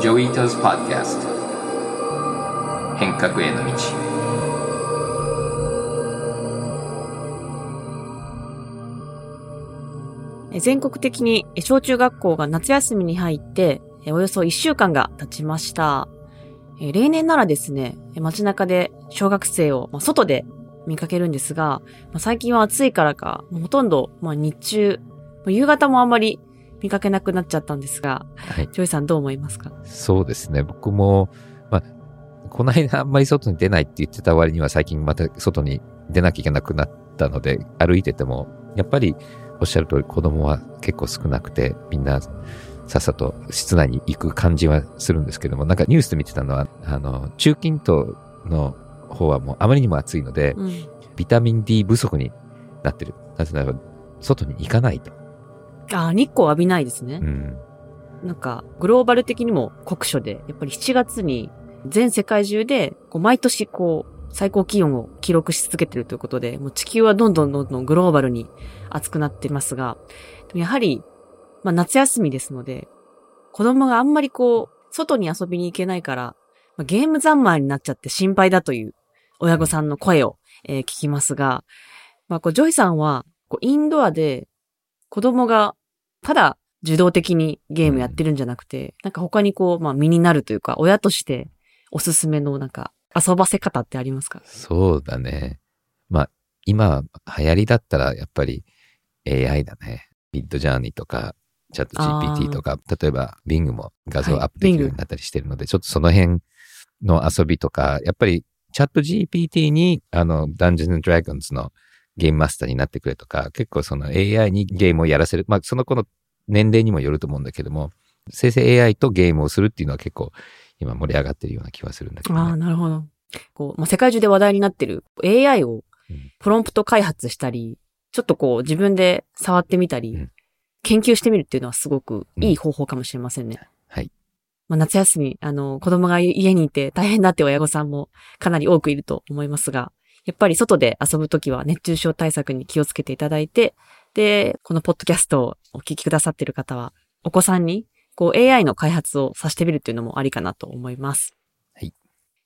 ジョイータズ・パッキャスト変革への道全国的に小中学校が夏休みに入って、およそ1週間が経ちました。例年ならですね、街中で小学生を外で見かけるんですが、最近は暑いからか、ほとんど日中、夕方もあんまり見かけなくなっちゃったんですが、はい。ジョイさんどう思いますか？そうですね。僕も、まあ、この間あんまり外に出ないって言ってた割には最近また外に出なきゃいけなくなったので、歩いてても、やっぱりおっしゃる通り子供は結構少なくて、みんなさっさと室内に行く感じはするんですけども、なんかニュースで見てたのは、あの、中近東の方はもうあまりにも暑いので、うん。ビタミン D 不足になってる。なぜならば、外に行かないと。あー、日光浴びないですねう。ん。なんか、グローバル的にも酷暑で、やっぱり7月に全世界中で、こう毎年こう、最高気温を記録し続けてるということで、もう地球はどんどんどんどんグローバルに暑くなってますが、やはり、まあ夏休みですので、子供があんまりこう、外に遊びに行けないから、まあ、ゲーム三昧になっちゃって心配だという親御さんの声を、えー聞きますが、まあこう、ジョイさんは、こう、インドアで子供がただ受動的にゲームやってるんじゃなくて、なんか他にこう、まあ身になるというか、親としておすすめのなんか遊ばせ方ってありますか？そうだね。まあ、今流行りだったらやっぱり AI だね。 Midjourney とか、 ChatGPT とか、例えば Bing も画像はい。アップできるようになったりしてるので、ちょっとその辺の遊びとか、やっぱりチャット GPT にあの、ダンジョンドラゴンズのゲームマスターになってくれとか、結構その AI にゲームをやらせる。まあ、その子の年齢にもよると思うんだけども、生成 AI とゲームをするっていうのは結構今盛り上がってるような気はするんだけど、ね。ああ、なるほど。こう、まあ、世界中で話題になってる AI をうんプロンプト開発したり、ちょっとこう自分で触ってみたり、うん研究してみるっていうのはすごくいい方法かもしれませんね。はい。まあ、夏休み、あの、子供が家にいて大変だって親御さんもかなり多くいると思いますが、やっぱり外で遊ぶときは熱中症対策に気をつけていただいて、で、このポッドキャストをお聞きくださっている方は、お子さんにこう AI の開発をさせてみるっていうのもありかなと思います。はい。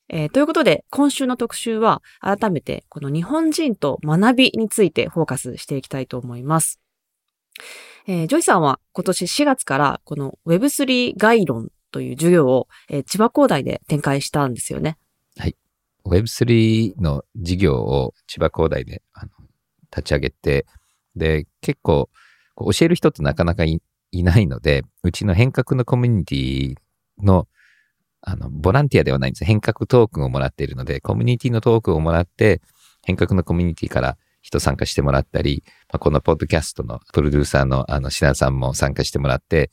えーということで、今週の特集は、改めて、この日本人と学びについてフォーカスしていきたいと思います。えージョイさんは今年4月から、この Web3 概論という授業を、えー千葉工大で展開したんですよね。Web3 の事業を千葉工大であの立ち上げて、で、結構教える人ってなかなかいいないので、うちの変革のコミュニティのあのボランティアではないんです。変革トークンをもらっているので、コミュニティのトークンをもらって、変革のコミュニティから人参加してもらったり、まあ、このポッドキャストのプロデューサーのあの品さんも参加してもらって、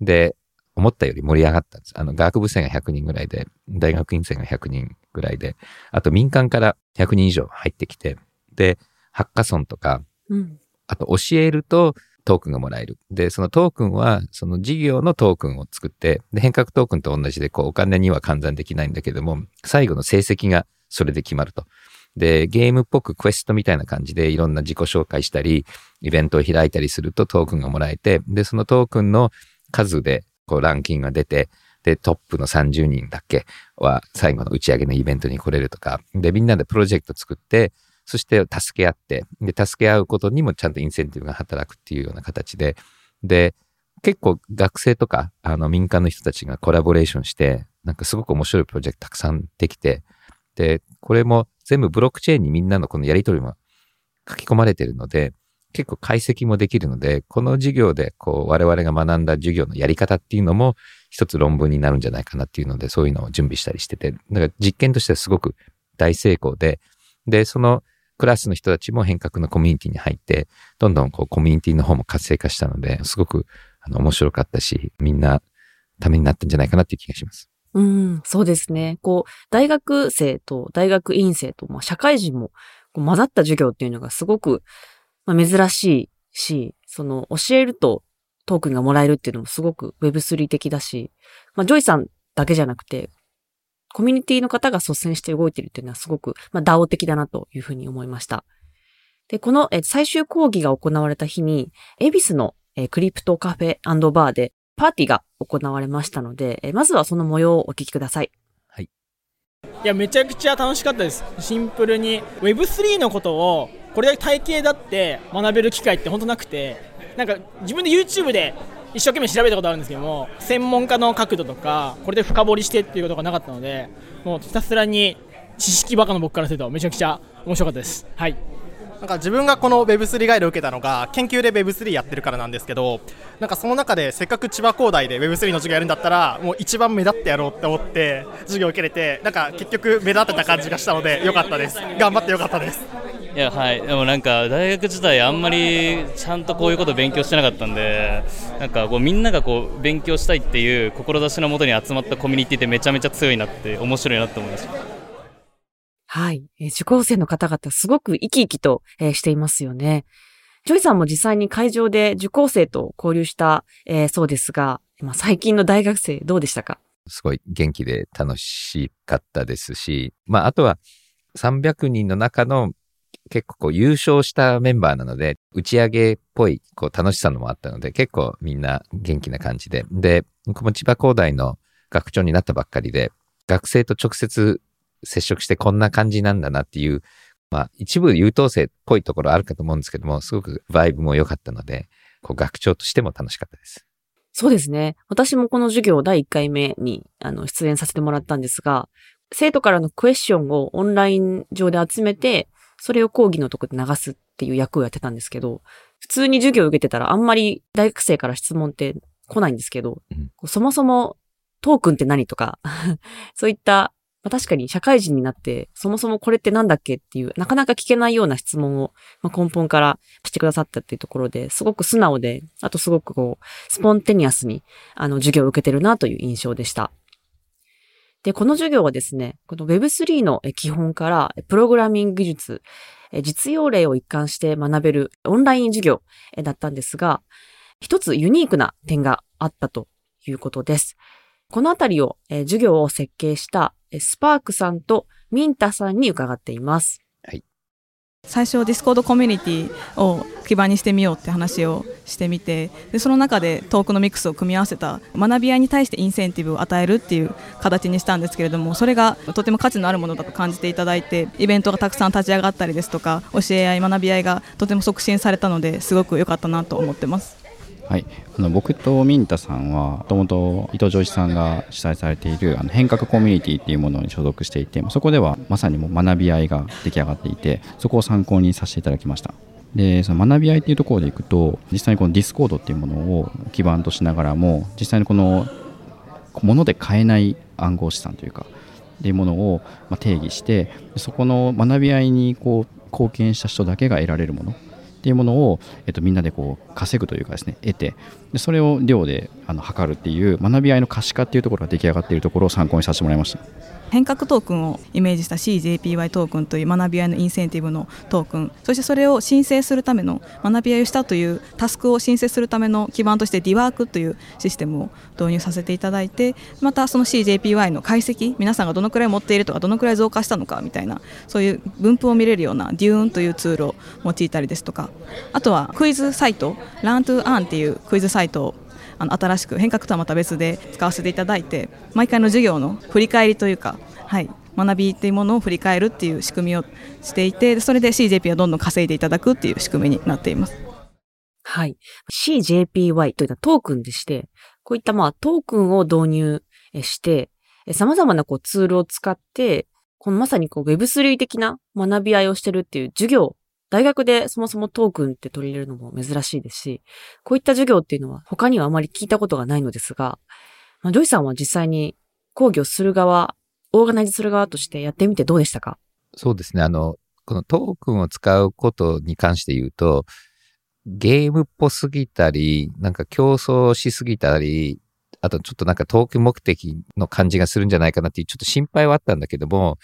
で、思ったより盛り上がったんです。あの、学部生が100人ぐらいで、大学院生が100人ぐらいで、あと民間から100人以上入ってきて、で、ハッカソンとか、うん。あと教えるとトークンがもらえる。で、そのトークンは、その事業のトークンを作って、で、変革トークンと同じで、こう、お金には換算できないんだけども、最後の成績がそれで決まると。で、ゲームっぽくクエストみたいな感じでいろんな自己紹介したり、イベントを開いたりするとトークンがもらえて、で、そのトークンの数で、こう、ランキングが出て、で、トップの30人だけは最後の打ち上げのイベントに来れるとか、で、みんなでプロジェクト作って、そして助け合って、で、助け合うことにもちゃんとインセンティブが働くっていうような形で、で、結構学生とか、あの民間の人たちがコラボレーションして、なんかすごく面白いプロジェクトたくさんできて、で、これも全部ブロックチェーンにみんなのこのやり取りも書き込まれてるので、結構解析もできるので、この授業でこう我々が学んだ授業のやり方っていうのも一つ論文になるんじゃないかなっていうので、そういうのを準備したりしてて、だから実験としてはすごく大成功で、で、そのクラスの人たちも変革のコミュニティに入って、どんどんこうコミュニティの方も活性化したので、すごくあの面白かったし、みんなためになったんじゃないかなっていう気がします。うん、そうですね。こう、大学生と大学院生と、まあ、社会人もこう混ざった授業っていうのがすごく、まあ、珍しいし、その、教えるとトークンがもらえるっていうのもすごく Web3 的だし、まあ、ジョイさんだけじゃなくて、コミュニティの方が率先して動いてるっていうのはすごく、まあ、DAO 的だなというふうに思いました。で、このえ最終講義が行われた日に、恵比寿のえクリプトカフェバーでパーティーが行われましたので、えまずはその模様をお聞きください。いや、めちゃくちゃ楽しかったです。シンプルに。Web3 のことを、これだけ体系だって学べる機会って本当なくて、なんか自分で YouTube で一生懸命調べたことあるんですけども、専門家の角度とか、これで深掘りしてっていうことがなかったので、もうひたすらに知識バカの僕からするとめちゃくちゃ面白かったです。はい。なんか自分がこの Web3 ガイドを受けたのが研究で Web3 やってるからなんですけどなんかその中でせっかく千葉工大で Web3 の授業やるんだったらもう一番目立ってやろうって思って授業を受けれてなんか結局目立ってた感じがしたのでよかったです頑張ってよかったですいやはいでもなんか大学時代あんまりちゃんとこういうこと勉強してなかったんでなんかこうみんながこう勉強したいっていう志のもとに集まったコミュニティってめちゃめちゃ強いなって面白いなって思いましたはい。えー受講生の方々すごく生き生きと、えーしていますよね。ジョイさんも実際に会場で受講生と交流した、えーそうですが、まあ、最近の大学生どうでしたか？すごい元気で楽しかったですし、まあ、あとは300人の中の結構こう優勝したメンバーなので、打ち上げっぽいこう楽しさのもあったので、結構みんな元気な感じで。で、僕も千葉工大の学長になったばっかりで、学生と直接接触してこんな感じなんだなっていう、まあ一部優等生っぽいところあるかと思うんですけども、すごくバイブも良かったので、こう学長としても楽しかったです。そうですね。私もこの授業第1回目にあの出演させてもらったんですが、生徒からのクエスチョンをオンライン上で集めて、それを講義のとこで流すっていう役をやってたんですけど、普通に授業を受けてたらあんまり大学生から質問って来ないんですけど、うんそもそもトークンって何とか、そういった、まあ、確かに社会人になって、そもそもこれってなんだっけっていう、なかなか聞けないような質問を、まあ、根本からしてくださったっていうところで、すごく素直で、あとすごくこう、スポンテニアスに、あの、授業を受けてるなという印象でした。で、この授業はですね、この Web3 の基本から、プログラミング技術、実用例を一貫して学べるオンライン授業だったんですが、一つユニークな点があったということです。このあたりを、授業を設計したえスパークさんとミンタさんに伺っています。最初 Discord コミュニティを基盤にしてみようって話をしてみてでその中でトークノミクスを組み合わせた学び合いに対してインセンティブを与えるっていう形にしたんですけれどもそれがとても価値のあるものだと感じていただいてイベントがたくさん立ち上がったりですとか教え合い学び合いがとても促進されたのですごく良かったなと思ってます。はい、あの僕とミンタさんはもともと伊藤穰一さんが主催されているあの変革コミュニティっていうものに所属していてそこではまさにもう学び合いが出来上がっていてそこを参考にさせていただきました。でその学び合いっていうところでいくと実際にこの Discord っていうものを基盤としながらも実際にこのもので買えない暗号資産というかっていうものを定義してそこの学び合いにこう貢献した人だけが得られるもの。っていうものを、えっと、みんなでこう稼ぐというかですね得てでそれを量であの測るっていう学び合いの可視化っていうところが出来上がっているところを参考にさせてもらいました。変革トークンをイメージした CJPY トークンという学び合いのインセンティブのトークンそしてそれを申請するための学び合いをしたというタスクを申請するための基盤として DWORK というシステムを導入させていただいてまたその CJPY の解析皆さんがどのくらい持っているとかどのくらい増加したのかみたいなそういう分布を見れるような Dune というツールを用いたりですとかあとはクイズサイト Learn to Earn っていうクイズサイトをあの新しく変革とはまた別で使わせていただいて毎回の授業の振り返りというか、はい、学びっていうものを振り返るっていう仕組みをしていてそれで CJP をどんどん稼いでいただくっていう仕組みになっています。はい。CJPY というのはトークンでして、こういったまあトークンを導入して、え様々なこうツールを使って、このまさにこう Web3 的な学び合いをしてるっていう授業、大学でそもそもトークンって取り入れるのも珍しいですし、こういった授業っていうのは他にはあまり聞いたことがないのですが、まあ、ジョイさんは実際に講義をする側、オーガナイズする側としてやってみてどうでしたか？そうですね。あの、このトークンを使うことに関して言うと、ゲームっぽすぎたり、なんか競争しすぎたり、あとちょっとなんかトーク目的の感じがするんじゃないかなっていうちょっと心配はあったんだけども、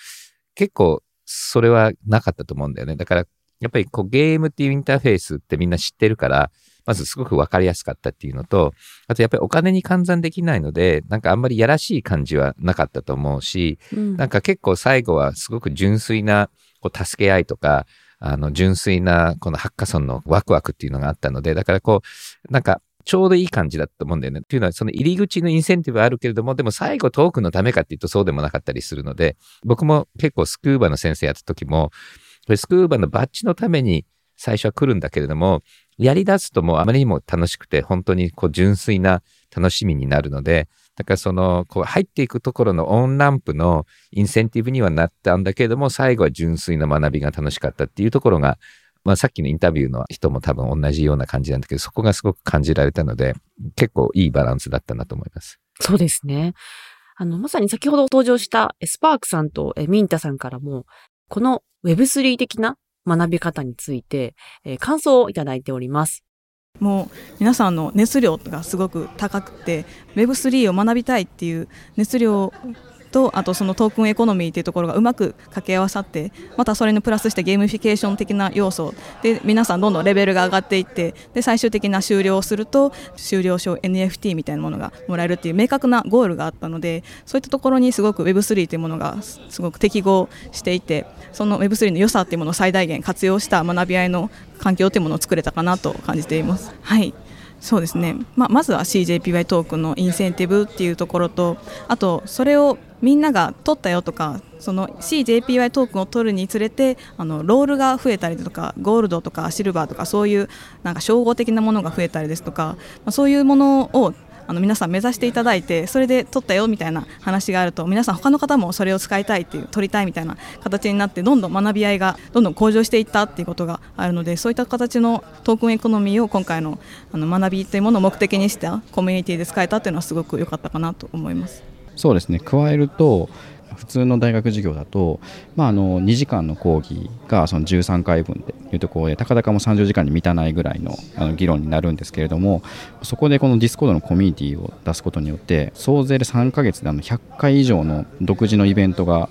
結構それはなかったと思うんだよね。だからやっぱりこうゲームっていうインターフェースってみんな知ってるから、まずすごくわかりやすかったっていうのと、あとやっぱりお金に換算できないので、なんかあんまりやらしい感じはなかったと思うし、うんなんか結構最後はすごく純粋なこう助け合いとか、あの純粋なこのハッカソンのワクワクっていうのがあったので、だからこう、なんかちょうどいい感じだと思うんだよね。というのは、その入り口のインセンティブはあるけれども、でも最後トークンのためかっていうとそうでもなかったりするので、僕も結構スクーバの先生やった時も、スクーバのバッジのために最初は来るんだけれども、やり出すともうあまりにも楽しくて、本当にこう純粋な楽しみになるので、だからその、こう入っていくところのオンランプのインセンティブにはなったんだけれども、最後は純粋な学びが楽しかったっていうところが、まあさっきのインタビューの人も多分同じような感じなんだけど、そこがすごく感じられたので、結構いいバランスだったなと思います。そうですね。あの、まさに先ほど登場したスパークさんとミンタさんからも、この Web3 的な学び方について、えー、感想をいただいております。もう皆さんの熱量がすごく高くて Web3 を学びたいっていう熱量とあとそのトークンエコノミーというところがうまく掛け合わさってまたそれにプラスしてゲーミフィケーション的な要素で皆さんどんどんレベルが上がっていってで最終的な終了をすると終了証 NFT みたいなものがもらえるっていう明確なゴールがあったのでそういったところにすごく Web3 というものがすごく適合していてその Web3 の良さっていうものを最大限活用した学び合いの環境というものを作れたかなと感じています。はいそうですね、まあ、まずは CJPY トークンのインセンティブっていうところとあとそれをみんなが取ったよとかその CJPY トークンを取るにつれてあのロールが増えたりとかゴールドとかシルバーとかそういうなんか称号的なものが増えたりですとか、まあ、そういうものをあの皆さん目指していただいてそれで取ったよみたいな話があると皆さん他の方もそれを使いたいっていう取りたいみたいな形になってどんどん学び合いがどんどん向上していったっていうことがあるのでそういった形のトークンエコノミーを今回のあの学びというものを目的にしたコミュニティで使えたっていうのはすごく良かったかなと思います。そうですね。加えると普通の大学授業だと、まあ、あの2時間の講義がその13回分でいうところでたかだかも30時間に満たないぐらいのあの議論になるんですけれどもそこでこの Discord のコミュニティを出すことによって総勢で3ヶ月であの100回以上の独自のイベントが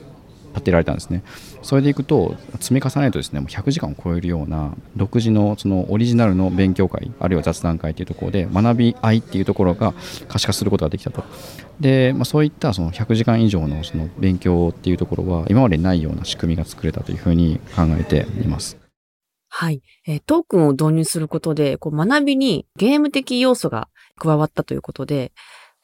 立てられたんですね。それでいくと積み重ねるとですねもう100時間を超えるような独自のそのオリジナルの勉強会あるいは雑談会というところで学び合いっていうところが可視化することができたとで、まあ、そういったその100時間以上のその勉強っていうところは今までないような仕組みが作れたというふうに考えています。はい。えー、トークンを導入することで、こう学びにゲーム的要素が加わったということで、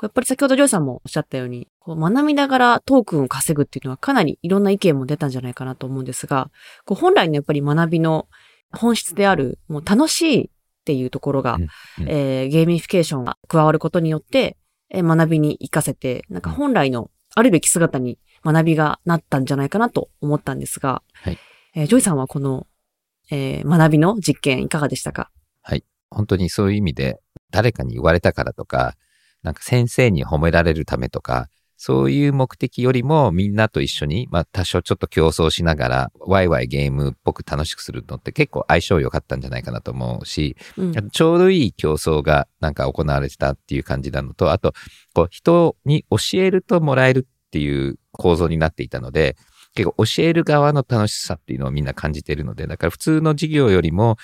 やっぱり先ほどジョイさんもおっしゃったように、こう学びながらトークンを稼ぐっていうのはかなりいろんな意見も出たんじゃないかなと思うんですが、こう本来のやっぱり学びの本質である、もう楽しいっていうところが、えー、ゲーミフィケーションが加わることによって、えー、学びに活かせて、なんか本来のあるべき姿に学びがなったんじゃないかなと思ったんですが、はい、えー、ジョイさんはこの、えー、学びの実験いかがでしたか？はい。本当にそういう意味で、誰かに言われたからとか、なんか先生に褒められるためとか、そういう目的よりもみんなと一緒に、まあ多少ちょっと競争しながら、ワイワイゲームっぽく楽しくするのって結構相性良かったんじゃないかなと思うし、うん、ちょうどいい競争がなんか行われてたっていう感じなのと、あと、こう人に教えるともらえるっていう構造になっていたので、結構教える側の楽しさっていうのをみんな感じているので、だから普通の授業よりも、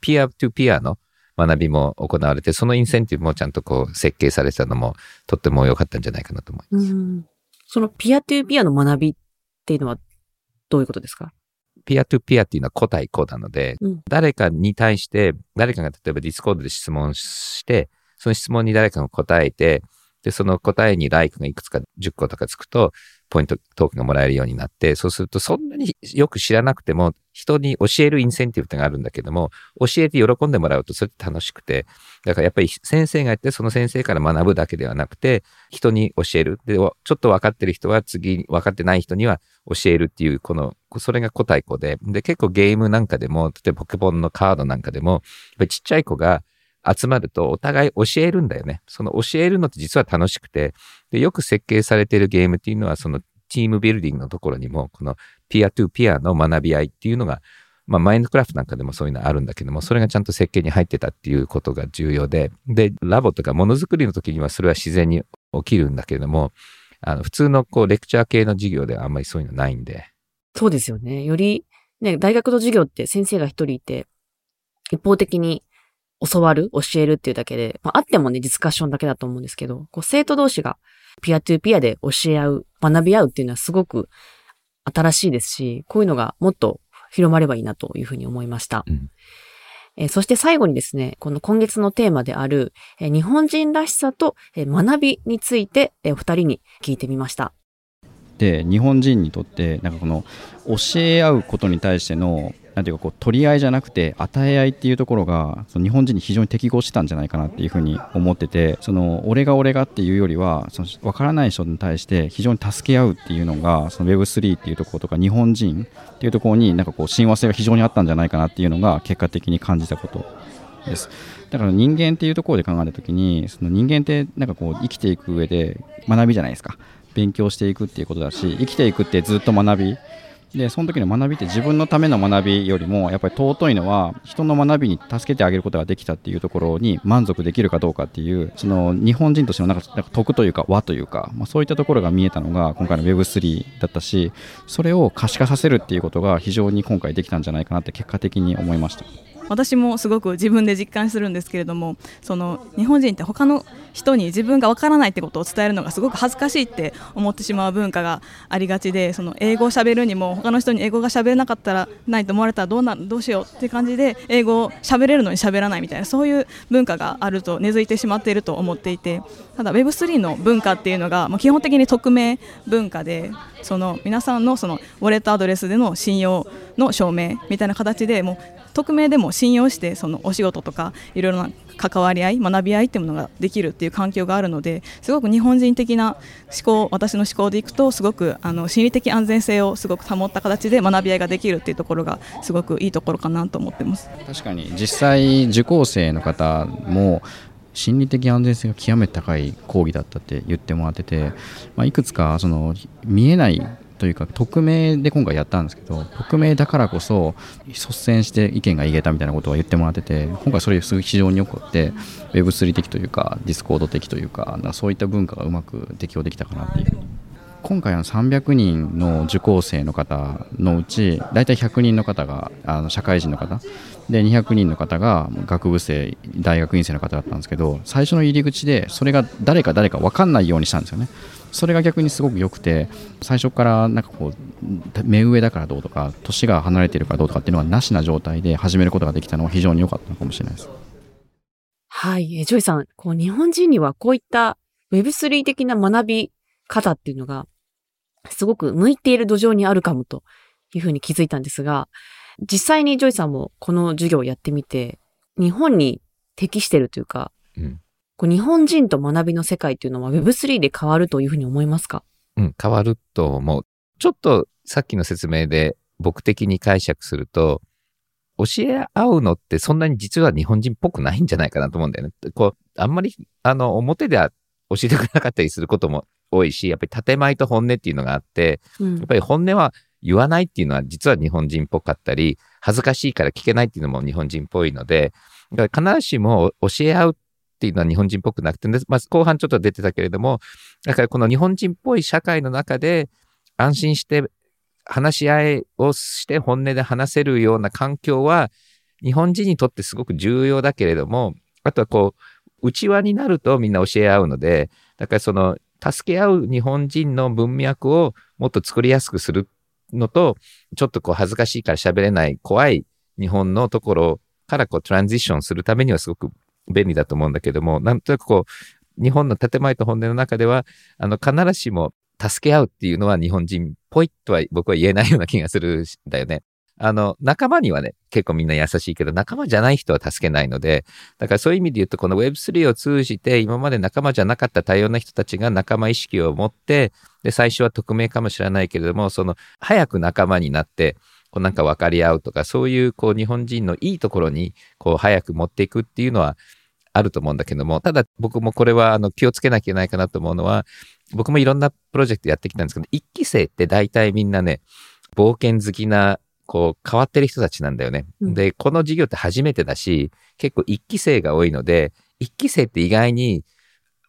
peer to peer の学びも行われて、そのインセンティブもちゃんとこう設計されてたのもとっても良かったんじゃないかなと思います。その peer to peer の学びっていうのはどういうことですか？ peer to peer っていうのは個対個なので、うん、誰かに対して、誰かが例えば Discord で質問して、その質問に誰かが答えて、で、その答えにライクがいくつか10個とかつくと、ポイントトークがもらえるようになって、そうするとそんなによく知らなくても、人に教えるインセンティブってがあるんだけども、教えて喜んでもらうとそれって楽しくて、だからやっぱり先生がやってその先生から学ぶだけではなくて、人に教える。で、ちょっと分かってる人は次分かってない人には教えるっていう、この、それが個対個で、で、結構ゲームなんかでも、例えばポケモンのカードなんかでも、やっぱりちっちゃい子が集まるとお互い教えるんだよね。その教えるのって実は楽しくて、で、よく設計されているゲームっていうのは、そのチームビルディングのところにも、このピアトゥピアの学び合いっていうのが、まあ、マインドクラフトなんかでもそういうのあるんだけども、それがちゃんと設計に入ってたっていうことが重要で、で、ラボとかものづくりの時にはそれは自然に起きるんだけれども、あの、普通のこう、レクチャー系の授業ではあんまりそういうのないんで。そうですよね。より、ね、大学の授業って先生が一人いて、一方的に教わる、教えるっていうだけで、まあ、あってもね、ディスカッションだけだと思うんですけど、こう生徒同士がピアトゥーピアで教え合う、学び合うっていうのはすごく新しいですし、こういうのがもっと広まればいいなというふうに思いました。うん、えーそして最後にですね、この今月のテーマである、えー日本人らしさと、えー学びについて、えーお二人に聞いてみました。で日本人にとってなんかこの教え合うことに対してのなんていうかこう取り合いじゃなくて与え合いっていうところがその日本人に非常に適合してたんじゃないかなっていうふうに思っててその俺が俺がっていうよりはその分からない人に対して非常に助け合うっていうのがその Web3 っていうところとか日本人っていうところになんかこう親和性が非常にあったんじゃないかなっていうのが結果的に感じたことです。だから人間っていうところで考えた時にその人間ってなんかこう生きていく上で学びじゃないですか。勉強していくっていうことだし生きていくってずっと学び。でその時の学びって自分のための学びよりもやっぱり尊いのは人の学びに助けてあげることができたっていうところに満足できるかどうかっていうその日本人としてのなんか得というか和というか、まあ、そういったところが見えたのが今回の Web3 だったしそれを可視化させるっていうことが非常に今回できたんじゃないかなって結果的に思いました。私もすごく自分で実感するんですけれどもその日本人って他の人に自分がわからないってことを伝えるのがすごく恥ずかしいって思ってしまう文化がありがちでその英語を喋るにも他の人に英語が喋れなかったらないと思われたらどうなどうしようって感じで英語を喋れるのに喋らないみたいなそういう文化があると根付いてしまっていると思っていてただ Web3 の文化っていうのがもう基本的に匿名文化でその皆さんのそのウォレットアドレスでの信用の証明みたいな形でもう匿名でも信用してそのお仕事とかいろいろな関わり合い学び合いっていうものができるっていう環境があるのですごく日本人的な思考私の思考でいくとすごくあの心理的安全性をすごく保った形で学び合いができるっていうところがすごくいいところかなと思ってます。確かに実際受講生の方も心理的安全性が極めて高い講義だったって言ってもらってて、まあ、いくつかその見えないというか匿名で今回やったんですけど匿名だからこそ率先して意見が言えたみたいなことを言ってもらってて今回それ非常によくって Web3 的というか Discord 的というかかそういった文化がうまく適用できたかなっていう。今回の300人の受講生の方のうち大体100人の方があの社会人の方。で200人の方が学部生大学院生の方だったんですけど最初の入り口でそれが誰か誰か分かんないようにしたんですよね。それが逆にすごく良くて最初からなんかこう目上だからどうとか年が離れているからどうとかっていうのはなしな状態で始めることができたのは非常に良かったのかもしれないですはい。えージョイさん、こう日本人にはこういった Web3 的な学び方っていうのが、すごく向いている土壌にあるかもというふうに気づいたんですが、実際にジョイさんもこの授業をやってみて、日本に適してるというか、うんこう日本人と学びの世界っていうのは Web3 で変わるというふうに思いますか？うん、変わると思う。ちょっとさっきの説明で僕的に解釈すると、教え合うのってそんなに実は日本人っぽくないんじゃないかなと思うんだよね。こう、あんまり、あの、表では教えてくれなかったりすることも多いし、やっぱり建前と本音っていうのがあって、うんやっぱり本音は言わないっていうのは実は日本人っぽかったり、恥ずかしいから聞けないっていうのも日本人っぽいので、だから必ずしも教え合うっていうのは日本人っぽくなくて、でまあ、後半ちょっと出てたけれども、だからこの日本人っぽい社会の中で安心して話し合いをして本音で話せるような環境は日本人にとってすごく重要だけれども、あとはこう、内輪になるとみんな教え合うので、だからその助け合う日本人の文脈をもっと作りやすくするのと、ちょっとこう恥ずかしいから喋れない怖い日本のところからこうトランジションするためにはすごく便利だと思うんだけども、なんとなくこう、日本の建前と本音の中では、あの、必ずしも助け合うっていうのは日本人っぽいとは僕は言えないような気がするんだよね。あの、仲間にはね、結構みんな優しいけど、仲間じゃない人は助けないので、だからそういう意味で言うと、この Web3 を通じて、今まで仲間じゃなかった多様な人たちが仲間意識を持って、で、最初は匿名かもしれないけれども、その、早く仲間になって、こうなんか分かり合うとか、そういう、こう、日本人のいいところに、こう、早く持っていくっていうのは、あると思うんだけども、ただ僕もこれはあの気をつけなきゃいけないかなと思うのは、僕もいろんなプロジェクトやってきたんですけど、一期生って大体みんなね、冒険好きな、こう変わってる人たちなんだよね。うんで、この授業って初めてだし、結構一期生が多いので、一期生って意外に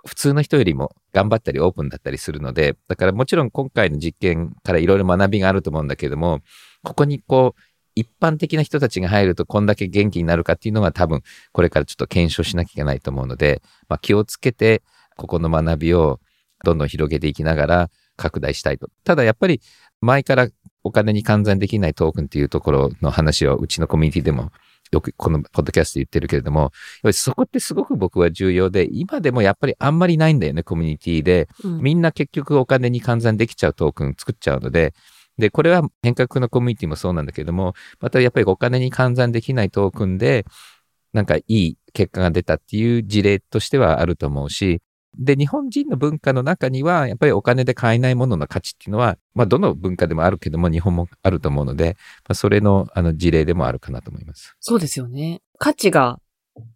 普通の人よりも頑張ったりオープンだったりするので、だからもちろん今回の実験からいろいろ学びがあると思うんだけども、ここにこう、一般的な人たちが入るとこんだけ元気になるかっていうのは多分これからちょっと検証しなきゃいけないと思うので、まあ、気をつけてここの学びをどんどん広げていきながら拡大したいと。ただやっぱり前からお金に換算できないトークンっていうところの話をうちのコミュニティでもよくこのポッドキャストで言ってるけれども、やっぱりそこってすごく僕は重要で、今でもやっぱりあんまりないんだよね、コミュニティで。うんみんな結局お金に換算できちゃうトークン作っちゃうので、で、これは変革のコミュニティもそうなんだけども、またやっぱりお金に換算できないトークンで、なんかいい結果が出たっていう事例としてはあると思うし、で、日本人の文化の中には、やっぱりお金で買えないものの価値っていうのは、まあ、どの文化でもあるけども、日本もあると思うので、まあ、それの、あの、事例でもあるかなと思います。そうですよね。価値が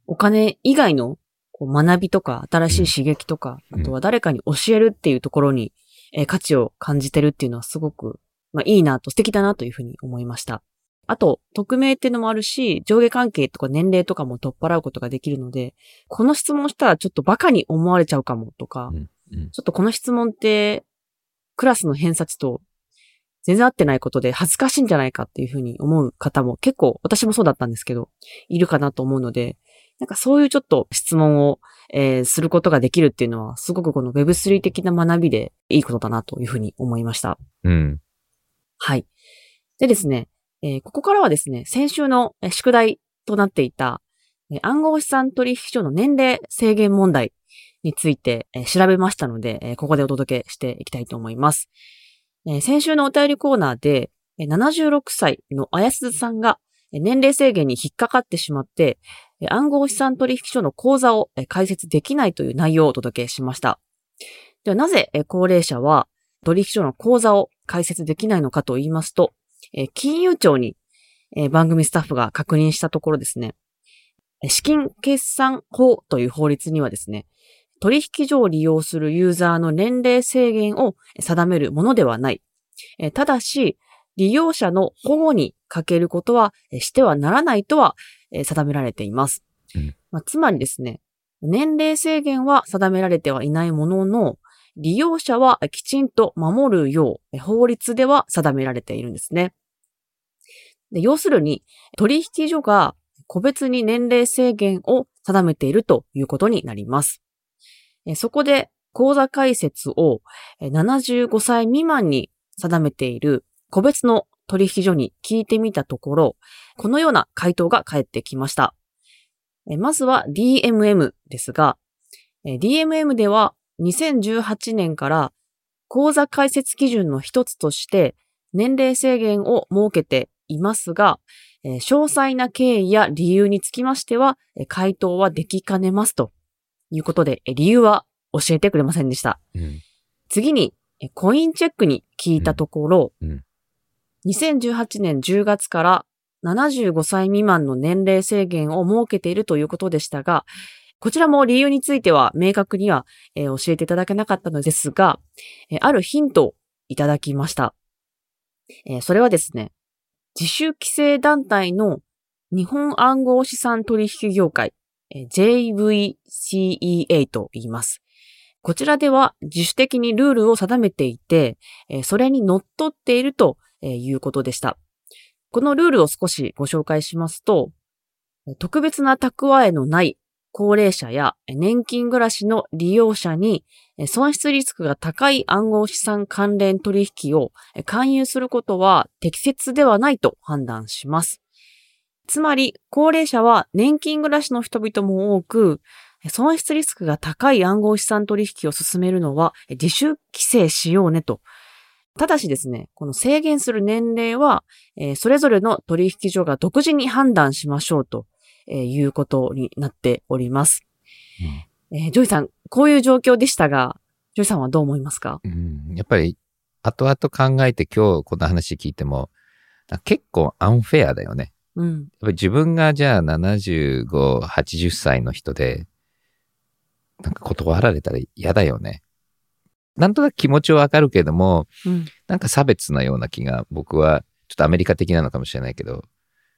お金以外のこう学びとか新しい刺激とか、うんあとは誰かに教えるっていうところに、えー価値を感じてるっていうのはすごく、まあ、いいなと素敵だなというふうに思いました。あと、匿名っていうのもあるし、上下関係とか年齢とかも取っ払うことができるので、この質問したらちょっとバカに思われちゃうかもとか、うんうんちょっとこの質問って、クラスの偏差値と全然合ってないことで恥ずかしいんじゃないかっていうふうに思う方も結構、私もそうだったんですけど、いるかなと思うので、なんかそういうちょっと質問を、えーすることができるっていうのは、すごくこの Web3 的な学びでいいことだなというふうに思いました。うん。はい。でですね、えーここからはですね、先週の宿題となっていた、え暗号資産取引所の年齢制限問題について、え調べましたので、えここでお届けしていきたいと思います。え先週のお便りコーナーで、え76歳のあやすずさんが、年齢制限に引っかかってしまって、暗号資産取引所の口座をえー開設できないという内容をお届けしました。ではなぜ高齢者は取引所の口座を開設できないのかと言いますと、えー金融庁に、えー番組スタッフが確認したところですね、えー資金決算法という法律にはですね、取引所を利用するユーザーの年齢制限を定めるものではない。えーただし、利用者の保護に欠けることはえーしてはならないとはえー定められています。うんまあ、つまりですね、年齢制限は定められてはいないものの、利用者はきちんと守るよう、法律では定められているんですね。で要するに、取引所が個別に年齢制限を定めているということになります。そこで、口座開設を75歳未満に定めている個別の取引所に聞いてみたところ、このような回答が返ってきました。まずは DMM ですが、DMM では2018年から口座開設基準の一つとして年齢制限を設けていますが、えー詳細な経緯や理由につきましては、えー回答はできかねますということで、えー理由は教えてくれませんでした。うん。次に、えーコインチェックに聞いたところ、うんうん2018年10月から75歳未満の年齢制限を設けているということでしたが、こちらも理由については明確には、えー教えていただけなかったのですが、えーあるヒントをいただきました。えーそれはですね、自主規制団体の日本暗号資産取引業界、えー JVCEA と言います。こちらでは自主的にルールを定めていて、えーそれに則っているということでした。このルールを少しご紹介しますと、特別な蓄えのない高齢者や年金暮らしの利用者に損失リスクが高い暗号資産関連取引を勧誘することは適切ではないと判断します。つまり、高齢者は年金暮らしの人々も多く、損失リスクが高い暗号資産取引を進めるのは自主規制しようねと。ただしですね、この制限する年齢は、それぞれの取引所が独自に判断しましょうと、えーいうことになっております。えージョイさん、こういう状況でしたが、ジョイさんはどう思いますか？うんやっぱり、後々考えて今日この話聞いても、あ結構アンフェアだよね。うん。やっぱり自分がじゃあ75、80歳の人で、なんか断られたら嫌だよね。なんとなく気持ちはわかるけども、うん。なんか差別なような気が僕は、ちょっとアメリカ的なのかもしれないけど、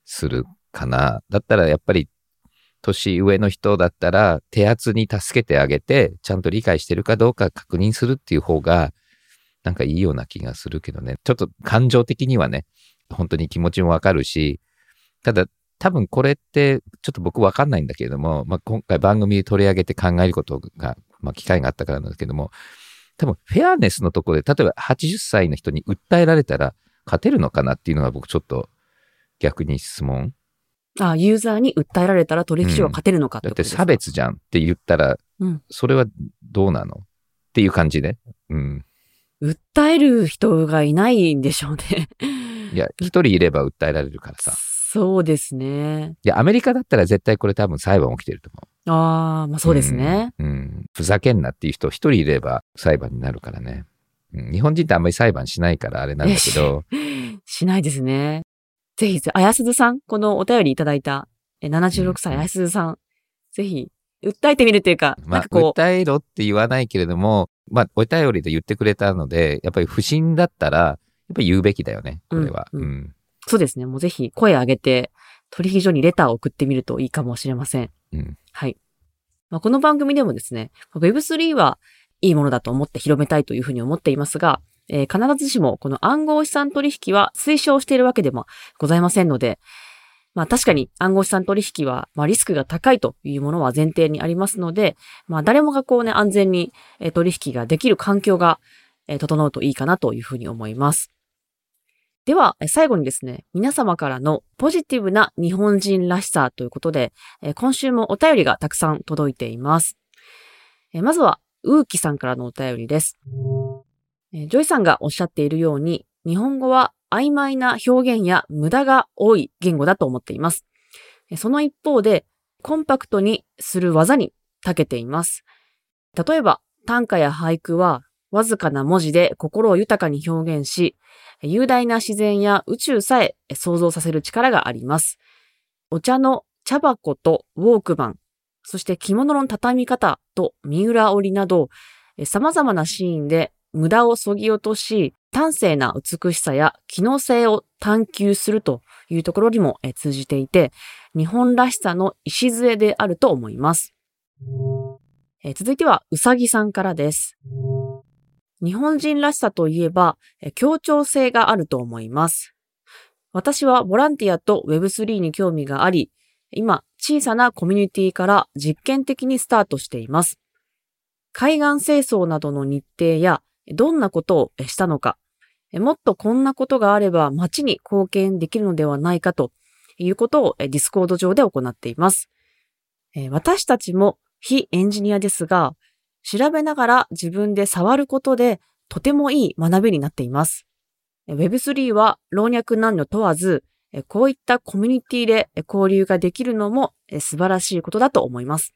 するかな。だったらやっぱり、年上の人だったら、手厚に助けてあげて、ちゃんと理解してるかどうか確認するっていう方が、なんかいいような気がするけどね。ちょっと感情的にはね、本当に気持ちもわかるし、ただ、多分これって、ちょっと僕わかんないんだけれども、まあ、今回番組で取り上げて考えることが、まあ、機会があったからなんですけども、多分、フェアネスのところで、例えば80歳の人に訴えられたら、勝てるのかなっていうのが僕ちょっと逆に質問。あユーザーに訴えられたら取引所は勝てるのかってだってことですか、差別じゃんって言ったら、うんそれはどうなの？っていう感じね。うん。訴える人がいないんでしょうね。いや、一人いれば訴えられるからさ。そうですね。いや、アメリカだったら絶対これ多分裁判起きてると思う。ああ、まあそうですね。うん。うんふざけんなっていう人一人いれば裁判になるからね。うん、日本人ってあんまり裁判しないからあれなんだけど、しないですね。ぜひ、あやすずさん、このお便りいただいた、え76歳、うんあやすずさん、ぜひ、訴えてみるというか、まあ訴えろって言わないけれども、まあ、お便りで言ってくれたので、やっぱり不審だったら、やっぱり言うべきだよね、これは。うんうんうんそうですね。もうぜひ声上げて、取引所にレターを送ってみるといいかもしれません。うんはい。まあ、この番組でもですね、Web3 はいいものだと思って広めたいというふうに思っていますが、えー必ずしもこの暗号資産取引は推奨しているわけでもございませんので、まあ確かに暗号資産取引は、まあリスクが高いというものは前提にありますので、まあ誰もがこうね、安全に取引ができる環境が整うといいかなというふうに思います。では、最後にですね、皆様からのポジティブな日本人らしさということで、今週もお便りがたくさん届いています。まずは、ウーキさんからのお便りです。ジョイさんがおっしゃっているように、日本語は曖昧な表現や無駄が多い言語だと思っています。その一方で、コンパクトにする技に長けています。例えば、短歌や俳句は、わずかな文字で心を豊かに表現し、雄大な自然や宇宙さえ想像させる力があります。お茶の茶箱とウォークマン、そして着物の畳み方と三浦織など、様々なシーンで無駄を削ぎ落とし、端正な美しさや機能性を探求するというところにも通じていて、日本らしさの礎であると思います。続いては、うさぎさんからです。日本人らしさといえば、協調性があると思います。私はボランティアと Web3 に興味があり、今、小さなコミュニティから実験的にスタートしています。海岸清掃などの日程や、どんなことをしたのか、もっとこんなことがあれば街に貢献できるのではないかということを Discord 上で行っています。私たちも非エンジニアですが、調べながら自分で触ることでとてもいい学びになっています。Web3 は老若男女問わず、こういったコミュニティで交流ができるのも素晴らしいことだと思います。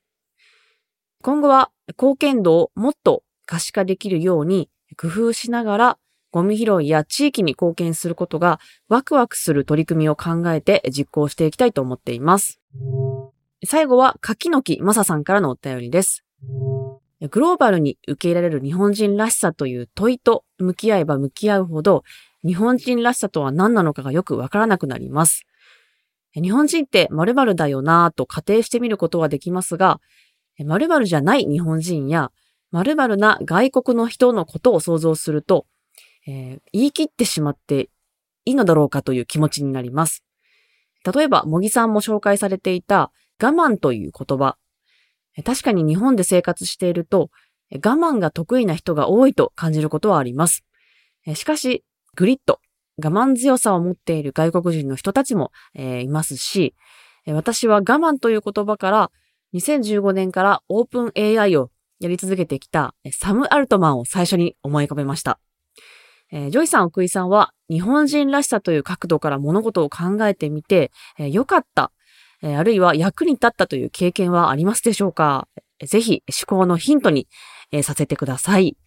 今後は貢献度をもっと可視化できるように工夫しながらゴミ拾いや地域に貢献することがワクワクする取り組みを考えて実行していきたいと思っています。最後は柿の木まささんからのお便りです。グローバルに受け入れられる日本人らしさという問いと向き合えば向き合うほど、日本人らしさとは何なのかがよくわからなくなります。日本人って〇〇だよなぁと仮定してみることはできますが、〇〇じゃない日本人や〇〇な外国の人のことを想像すると、えー言い切ってしまっていいのだろうかという気持ちになります。例えば、茂木さんも紹介されていた我慢という言葉。確かに日本で生活していると、我慢が得意な人が多いと感じることはあります。しかし、グリッド、我慢強さを持っている外国人の人たちも、えーいますし、私は我慢という言葉から、2015年からオープン AI をやり続けてきたえサム・アルトマンを最初に思い浮かべました。えージョイさん、奥井さんは日本人らしさという角度から物事を考えてみて、えー良かった、えーあるいは役に立ったという経験はありますでしょうか？えーぜひ思考のヒントに、えーさせてください。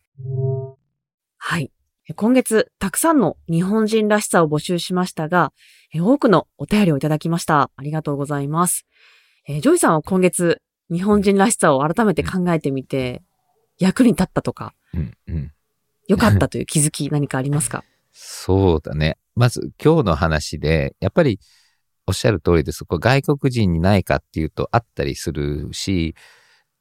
はい。今月、たくさんの日本人らしさを募集しましたが、え多くのお便りをいただきました。ありがとうございます。えージョイさんは今月、日本人らしさを改めて考えてみて、役に立ったとか、うんうん良かったという気づき何かありますか？そうだね。まず今日の話で、やっぱりおっしゃる通りです。こう外国人にないかっていうとあったりするし、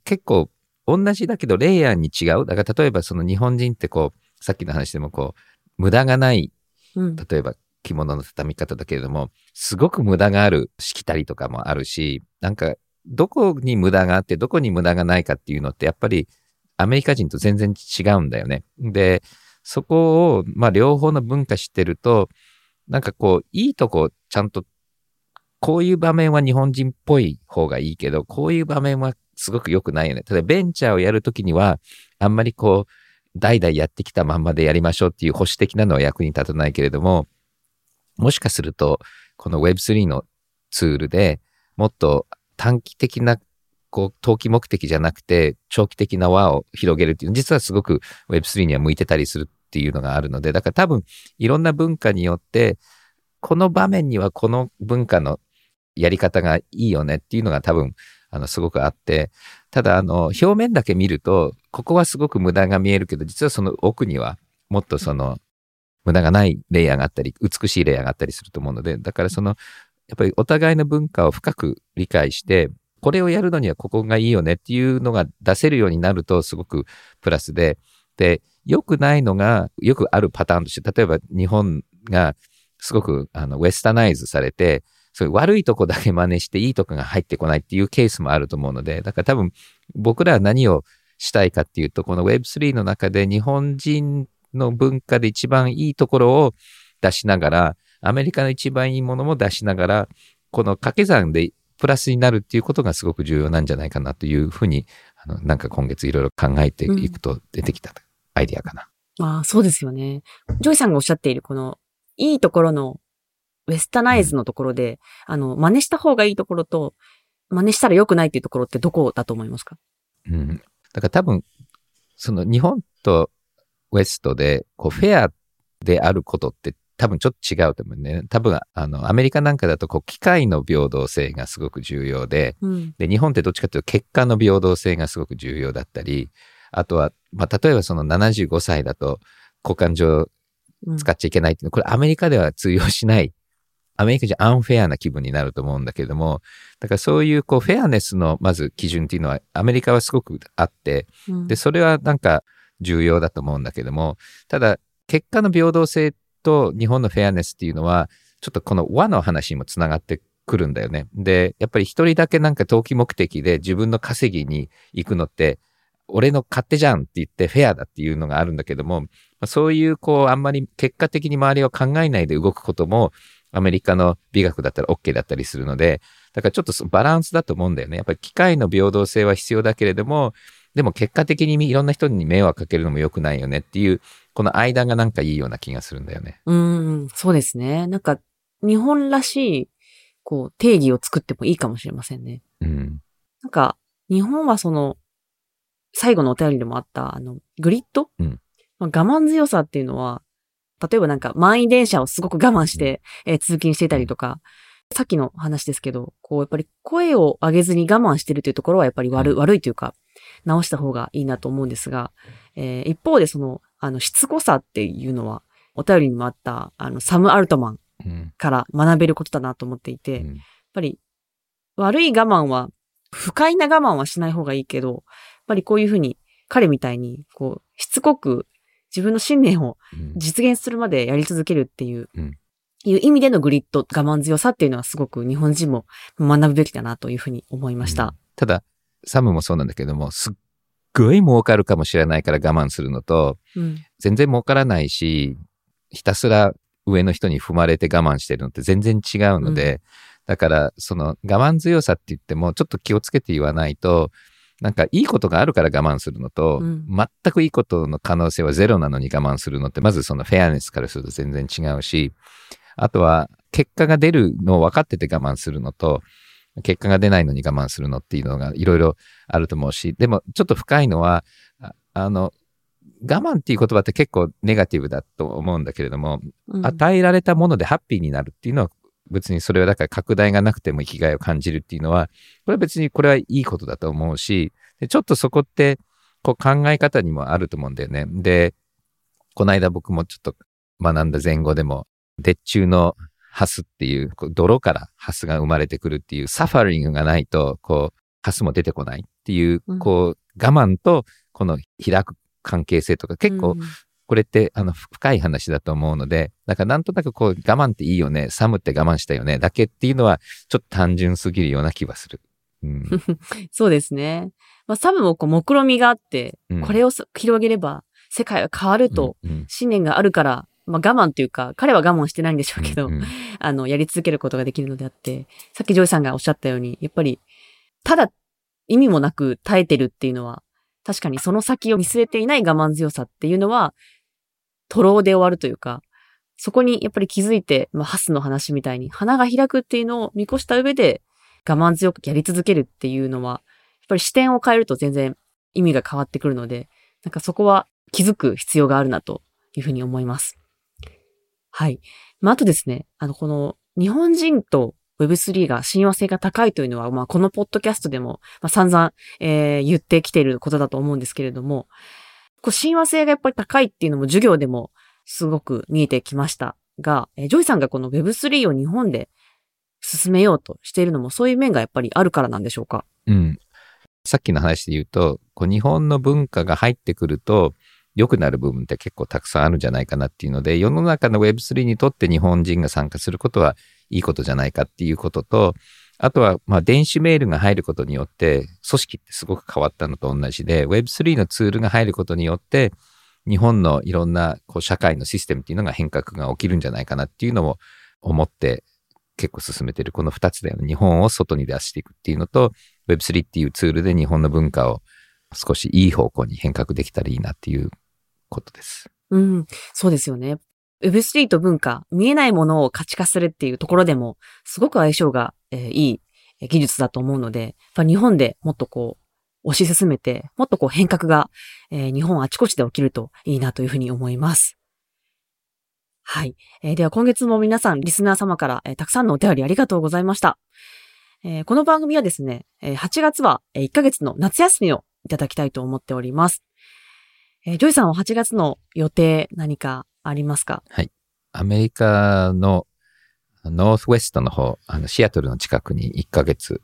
結構同じだけどレイヤーに違う？だから例えばその日本人ってこう、さっきの話でもこう、無駄がない、うん。例えば着物の畳み方だけれども、すごく無駄があるしきたりとかもあるし、なんかどこに無駄があってどこに無駄がないかっていうのってやっぱりアメリカ人と全然違うんだよね。で、そこを、まあ、両方の文化知ってると、なんかこう、いいとこちゃんとこういう場面は日本人っぽい方がいいけど、こういう場面はすごく良くないよね。ただベンチャーをやるときには、あんまりこう、代々やってきたまんまでやりましょうっていう保守的なのは役に立たないけれども、もしかすると、この Web3 のツールでもっと短期的なこう、投機目的じゃなくて、長期的な輪を広げるっていう、実はすごく Web3 には向いてたりするっていうのがあるので、だから多分、いろんな文化によって、この場面にはこの文化のやり方がいいよねっていうのが多分、あの、すごくあって、ただ、あの、表面だけ見ると、ここはすごく無駄が見えるけど、実はその奥には、もっとその、無駄がないレイヤーがあったり、美しいレイヤーがあったりすると思うので、だからその、やっぱりお互いの文化を深く理解して、これをやるのにはここがいいよねっていうのが出せるようになるとすごくプラスで、で、良くないのが、よくあるパターンとして、例えば日本がすごくあのウェスタナイズされて、そういう悪いとこだけ真似していいとこが入ってこないっていうケースもあると思うので、だから多分僕らは何をしたいかっていうと、この Web3 の中で日本人の文化で一番いいところを出しながら、アメリカの一番いいものも出しながら、この掛け算でプラスになるっていうことがすごく重要なんじゃないかなというふうに、あの、なんか今月いろいろ考えていくと出てきたアイディアかな。うん、ああ、そうですよね。ジョイさんがおっしゃっているこの、いいところの westernize のところで、うん、あの、真似した方がいいところと、真似したら良くないっていうところってどこだと思いますか？うん。だから多分、その日本とウェストで、こう、フェアであることって多分ちょっと違うと思うね。多分、あの、アメリカなんかだと、こう、機械の平等性がすごく重要で、うん、で、日本ってどっちかというと、結果の平等性がすごく重要だったり、あとは、まあ、例えばその75歳だと、交換上使っちゃいけないっていうの、これアメリカでは通用しない。アメリカじゃアンフェアな気分になると思うんだけども、だからそういうこうフェアネスのまず基準っていうのはアメリカはすごくあって、うん、で、それはなんか重要だと思うんだけども、ただ結果の平等性と日本のフェアネスっていうのは、ちょっとこの和の話にもつながってくるんだよね。で、やっぱり一人だけなんか投機目的で自分の稼ぎに行くのって、俺の勝手じゃんって言ってフェアだっていうのがあるんだけども、そういうこう、あんまり結果的に周りを考えないで動くことも、アメリカの美学だったら OK だったりするので、だからちょっとバランスだと思うんだよね。やっぱり機械の平等性は必要だけれども、でも結果的にいろんな人に迷惑かけるのも良くないよねっていう、この間がなんかいいような気がするんだよね。うん、そうですね。なんか、日本らしい、こう、定義を作ってもいいかもしれませんね。うん。なんか、日本はその、最後のお便りでもあった、あの、グリッド、うん、まあ、我慢強さっていうのは、例えばなんか満員電車をすごく我慢して、うん、えー、通勤していたりとか、さっきの話ですけど、こう、やっぱり声を上げずに我慢してるというところはやっぱり悪,、悪いというか、直した方がいいなと思うんですが、えー、一方でその、あの、しつこさっていうのは、お便りにもあった、あの、サム・アルトマンから学べることだなと思っていて、うん、やっぱり、悪い我慢は、不快な我慢はしない方がいいけど、やっぱりこういうふうに、彼みたいに、こう、しつこく自分の信念を実現するまでやり続けるっていう、うん、いう意味でのグリッド、我慢強さっていうのはすごく日本人も学ぶべきだなというふうに思いました。うん、ただ、サムもそうなんだけども、すっごい儲かるかもしれないから我慢するのと、うん、全然儲からないし、ひたすら上の人に踏まれて我慢してるのって全然違うので、うん、だからその我慢強さって言ってもちょっと気をつけて言わないと、なんかいいことがあるから我慢するのと、うん、全くいいことの可能性はゼロなのに我慢するのって、まずそのフェアネスからすると全然違うし、あとは結果が出るのを分かってて我慢するのと、結果が出ないのに我慢するのっていうのがいろいろあると思うし、でもちょっと深いのは、あの、我慢っていう言葉って結構ネガティブだと思うんだけれども、うん、与えられたものでハッピーになるっていうのは別にそれはだから拡大がなくても生きがいを感じるっていうのは、これは別にこれはいいことだと思うし、ちょっとそこってこう考え方にもあると思うんだよね。で、この間僕もちょっと学んだ前後でも、鉄柱のハスっていう、こう泥からハスが生まれてくるっていう、サファリングがないと、こう、ハスも出てこないっていう、こう、我慢とこの開く関係性とか、結構、これって、あの、深い話だと思うので、だからなんとなくこう、我慢っていいよね、サムって我慢したよね、だけっていうのは、ちょっと単純すぎるような気はする。うん、そうですね。まあ、サムもこう、目論みがあって、うん、これを広げれば、世界は変わると、信念があるから、まあ我慢というか、彼は我慢してないんでしょうけど、うんあの、やり続けることができるのであって、さっきジョイさんがおっしゃったように、やっぱり、ただ意味もなく耐えてるっていうのは、確かにその先を見据えていない我慢強さっていうのは、徒労で終わるというか、そこにやっぱり気づいて、まあ、ハスの話みたいに花が開くっていうのを見越した上で我慢強くやり続けるっていうのは、やっぱり視点を変えると全然意味が変わってくるので、なんかそこは気づく必要があるなというふうに思います。はい。まあ、あとですね、あの、この日本人と Web3 が親和性が高いというのは、まあ、このポッドキャストでも、まあ、散々、えー言ってきていることだと思うんですけれども、こう親和性がやっぱり高いっていうのも授業でもすごく見えてきましたが、えージョイさんがこの Web3 を日本で進めようとしているのもそういう面がやっぱりあるからなんでしょうか？うん。さっきの話で言うと、こう日本の文化が入ってくると、良くなる部分って結構たくさんあるんじゃないかなっていうので、世の中の Web3 にとって日本人が参加することはいいことじゃないかっていうことと、あとは、まあ、電子メールが入ることによって、組織ってすごく変わったのと同じで、Web3 のツールが入ることによって、日本のいろんなこう社会のシステムっていうのが変革が起きるんじゃないかなっていうのも思って結構進めてるこの2つだよね。日本を外に出していくっていうのと、Web3 っていうツールで日本の文化を少しいい方向に変革できたらいいなっていうことです。うん、そうですよね。Web3 と文化、見えないものを価値化するっていうところでも、すごく相性が、えーいい技術だと思うので、や日本でもっとこう、推し進めて、もっとこう変革が、えー日本あちこちで起きるといいなというふうに思います。はい。えーでは今月も皆さん、リスナー様から、えーたくさんのお便りありがとうございました。えーこの番組はですね、えー8月はえー1ヶ月の夏休みをいただきたいと思っております。えージョイさんは8月の予定何かありますか？アメリカのノースウェストの方、あのシアトルの近くに1ヶ月、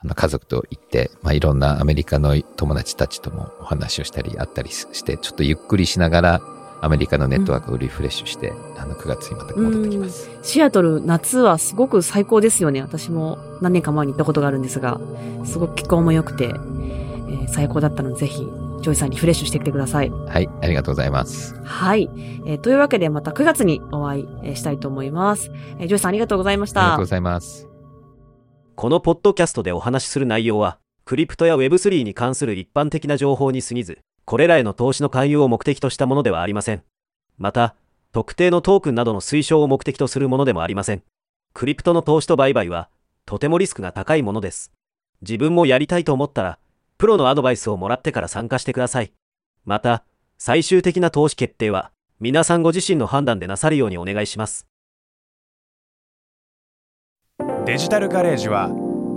あの家族と行って、まあ、いろんなアメリカの友達たちともお話をしたり、会ったりして、ちょっとゆっくりしながら、アメリカのネットワークをリフレッシュして、あの9月にまた戻ってきます。シアトル夏はすごく最高ですよね。私も何年か前に行ったことがあるんですが、すごく気候も良くて、えー最高だったのでぜひ、ジョイさんリフレッシュしてきてください。はい、ありがとうございます。はい。えーというわけでまた9月にお会いえーしたいと思います。えージョイさんありがとうございましたありがとうご。ざいます。このポッドキャストでお話しする内容は、クリプトや Web3 に関する一般的な情報に過ぎず、これらへの投資の勧誘を目的としたものではありません。また、特定のトークンなどの推奨を目的とするものでもありません。クリプトの投資と売買は、とてもリスクが高いものです。自分もやりたいと思ったら、プロのアドバイスをもらってから参加してください。また、最終的な投資決定は、皆さんご自身の判断でなさるようにお願いします。デジタルガレージは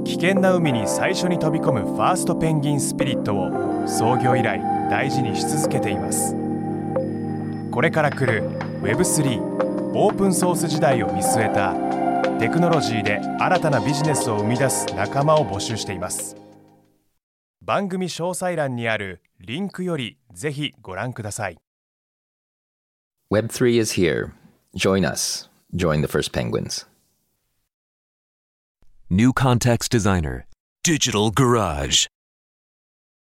危険な海に最初に飛び込むファーストペンギンスピリットを創業以来大事にし続けていますこれから来る Web3 オープンソース時代を見据えたテクノロジーで新たなビジネスを生み出す仲間を募集しています番組詳細欄にあるリンクよりぜひご覧ください Web3 is here. Join us. Join the first penguins. New Context Designer, Digital Garage.